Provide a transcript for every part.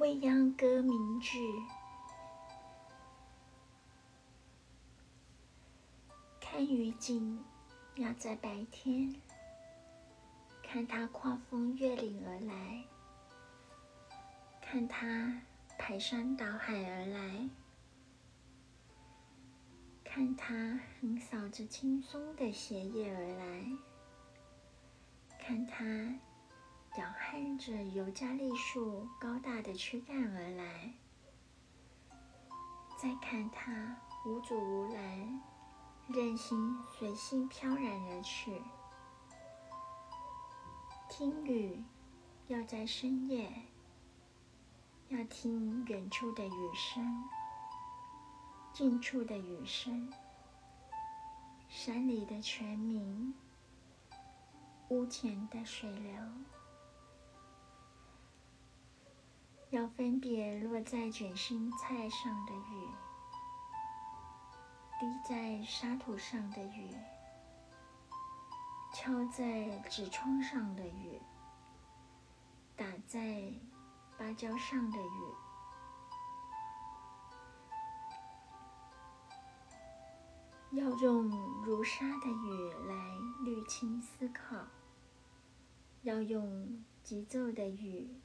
未央歌名句：看雨景要在白天，看它跨峰越岭而来，看它排山倒海而来，看它横扫着轻松的斜叶而来，看它。摇撼着尤加利树高大的躯干而来，再看它无阻无拦，任性随性飘然而去。听雨，要在深夜，要听远处的雨声，近处的雨声，山里的泉鸣，屋前的水流。要分别落在卷心菜上的雨，滴在沙土上的雨，敲在纸窗上的雨，打在芭蕉上的雨。要用如沙的雨来滤清思考，要用急奏的雨。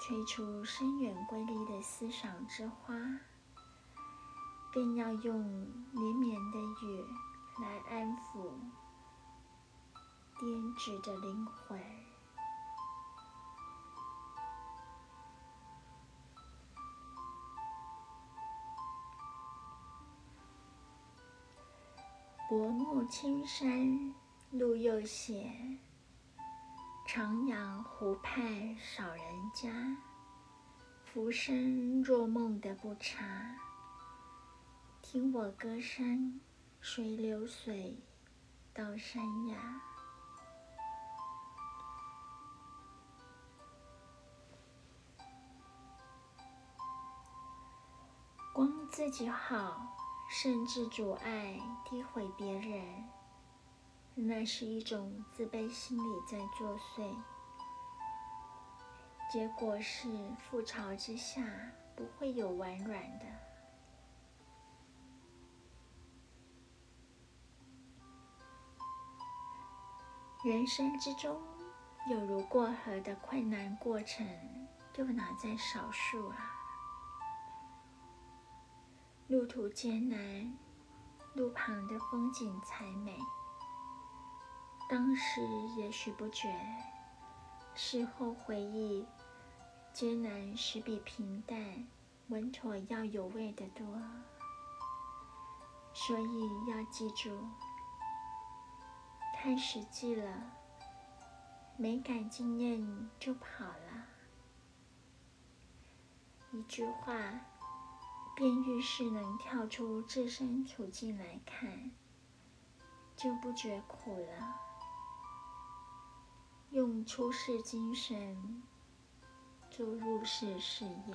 吹出深远瑰丽的思想之花，更要用绵绵的雨来安抚颠直的灵魂。薄暮青山路又斜。徜徉湖畔少人家，浮生若梦的不差。听我歌声随流水到山崖。光自己好，甚至阻碍诋毁别人。那是一种自卑心理在作祟，结果是覆巢之下不会有完卵的。人生之中，有如过河的困难过程，又哪在少数啊？路途艰难，路旁的风景才美。当时也许不觉，事后回忆，艰难实比平淡、稳妥要有味的多。所以要记住，太实际了，没感经验就跑了。一句话，便愈是能跳出自身处境来看，就不觉苦了。用出世精神做入世事业。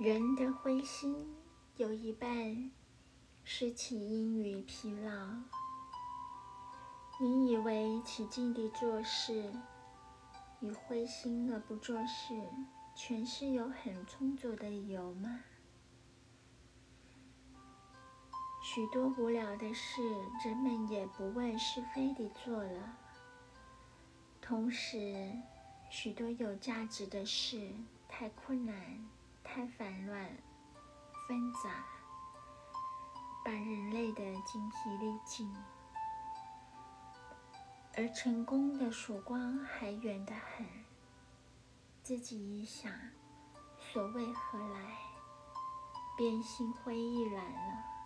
人的灰心有一半是起因于疲劳。你以为起劲地做事与灰心而不做事，全是有很充足的理由吗？许多无聊的事，人们也不问是非地做了；同时，许多有价值的事，太困难、太烦乱、纷杂，把人类的精疲力尽；而成功的曙光还远得很。自己一想，所谓何来，便心灰意懒了。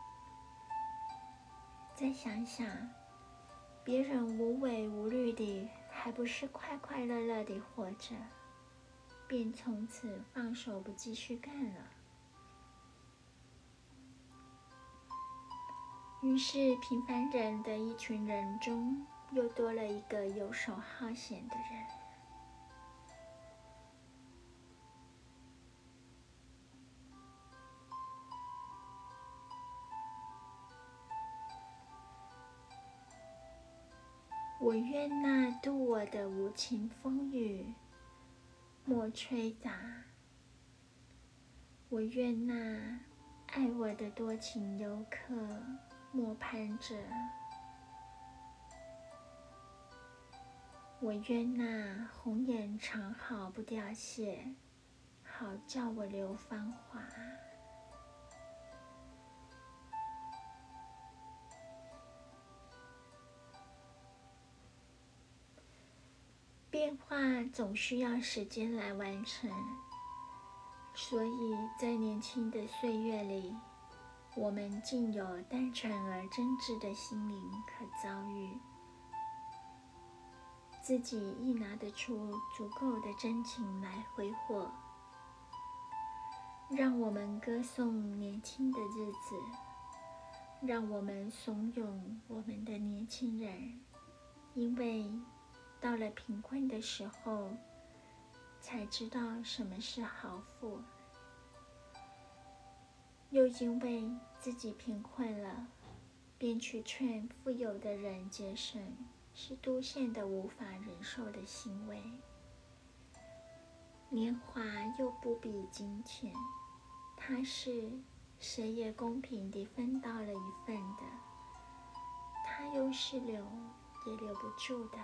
再想想，别人无畏无虑的，还不是快快乐乐的活着，便从此放手不继续干了。于是，平凡人的一群人中，又多了一个游手好闲的人。我愿那渡我的无情风雨莫吹打，我愿那爱我的多情游客莫攀折，我愿那红颜长好不凋谢，好叫我留芳华。变化总需要时间来完成，所以在年轻的岁月里，我们竟有单纯而真挚的心灵可遭遇，自己亦拿得出足够的真情来挥霍。让我们歌颂年轻的日子，让我们怂恿我们的年轻人，因为。到了贫困的时候，才知道什么是豪富；又因为自己贫困了，便去劝富有的人节省，是都县的无法忍受的行为。年华又不比金钱，它是谁也公平地分到了一份的，它又是留也留不住的。